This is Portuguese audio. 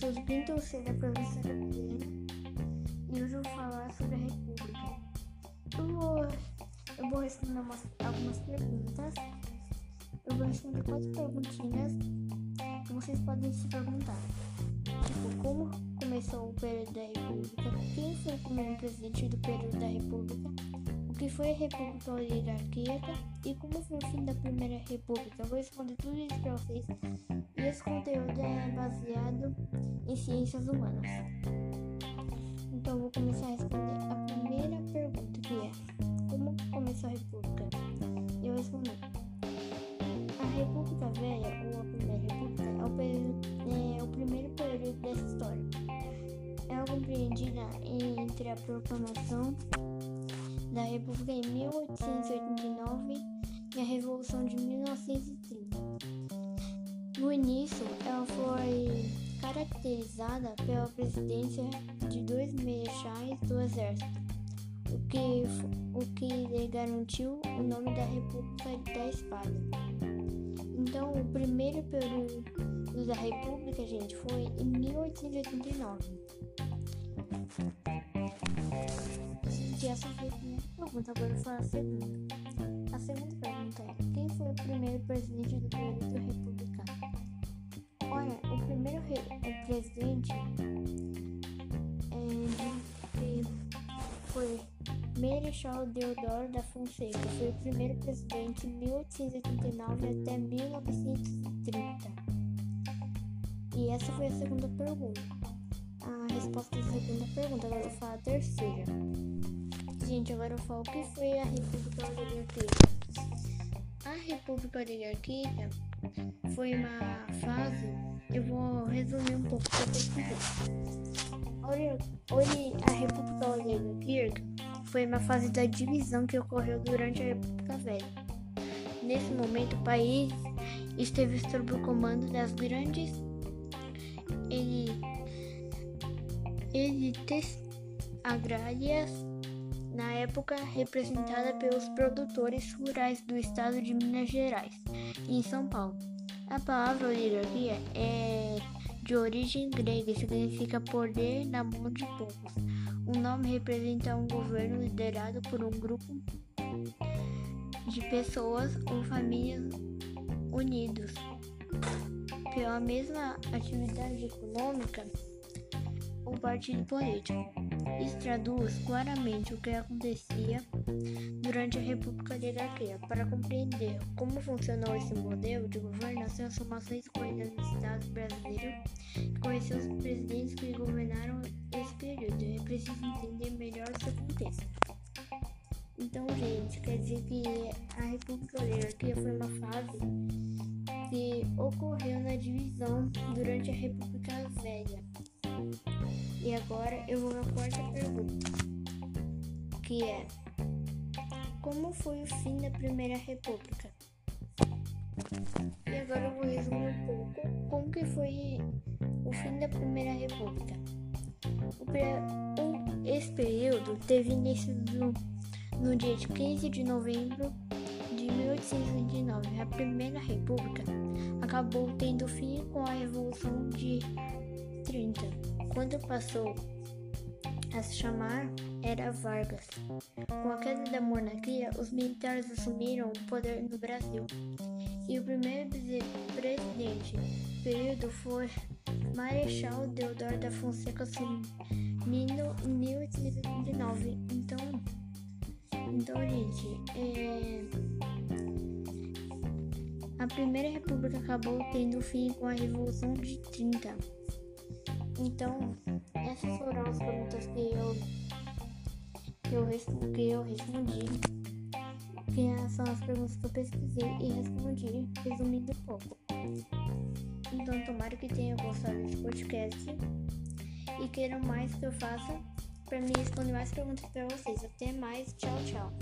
Sou Pinto Silva, professora é aqui, e hoje eu vou falar sobre a República. Eu vou, eu vou responder umas, algumas perguntas. Eu vou responder quatro perguntinhas que vocês podem se perguntar. Tipo, como começou o período da República? Quem foi o primeiro presidente do período da República? Que foi a República Oligarquíaca? E como foi o fim da Primeira República? Eu vou responder tudo isso para vocês. E esse conteúdo é baseado em ciências humanas. Então, vou começar a responder a primeira pergunta, que é: Como começou a República? Eu respondi. A República Velha, ou a Primeira República, é o, período, é o primeiro período dessa história. Ela é compreendida entre a proclamação da República em 1889 e a Revolução de 1930. No início, ela foi caracterizada pela presidência de dois marechais do exército, o que, o que lhe garantiu o nome da República da Espada. Então, o primeiro período da República, gente, foi em 1889. Gente, essa foi a primeira pergunta, agora falar a segunda. A segunda pergunta é: quem foi o primeiro presidente do período republicano? Olha, o primeiro o presidente é, foi Marechal Deodoro da Fonseca. Foi o primeiro presidente de 1889 até 1930. E essa foi a segunda pergunta. A resposta da segunda pergunta. Agora eu vou falar a terceira. Gente, agora eu falo o que foi a República Oligarquia. A República Oligarquia foi uma fase. Eu vou resumir um pouco para vocês. A República Oligarquia foi uma fase da divisão que ocorreu durante a República Velha. Nesse momento, o país esteve sob o comando das grandes elites agrárias na época representada pelos produtores rurais do estado de Minas Gerais e em São Paulo. A palavra oligarquia é de origem grega e significa poder na mão de poucos. O nome representa um governo liderado por um grupo de pessoas ou famílias unidos pela mesma atividade econômica ou partido político. Isso traduz claramente o que acontecia durante a República Oligarquia. Para compreender como funcionou esse modelo de governo, as transformações ocorridas no Estado brasileiro conhecer os presidentes que governaram esse período, é preciso entender melhor esse contexto. Então, gente, quer dizer que a República Oligarquia foi uma fase que ocorreu na divisão durante a República Velha. E agora eu vou na quarta pergunta, que é como foi o fim da Primeira República? E agora eu vou resumir um pouco como que foi o fim da Primeira República. O, esse período teve início no, dia 15 de novembro de 1829. A Primeira República acabou tendo fim com a Revolução de 30 quando passou a se chamar Era Vargas. Com a queda da monarquia, os militares assumiram o poder no Brasil. E o primeiro presidente do período foi Marechal Deodoro da Fonseca assumindo em 1839. Então, então gente, é... a Primeira República acabou tendo fim com a Revolução de 30. Então, essas foram as perguntas que eu que eu, que eu respondi. Que são as perguntas que eu pesquisei e respondi, resumindo um pouco. Então, tomara que tenham gostado desse podcast e queiram mais que eu faça para me responder mais perguntas para vocês. Até mais, tchau, tchau.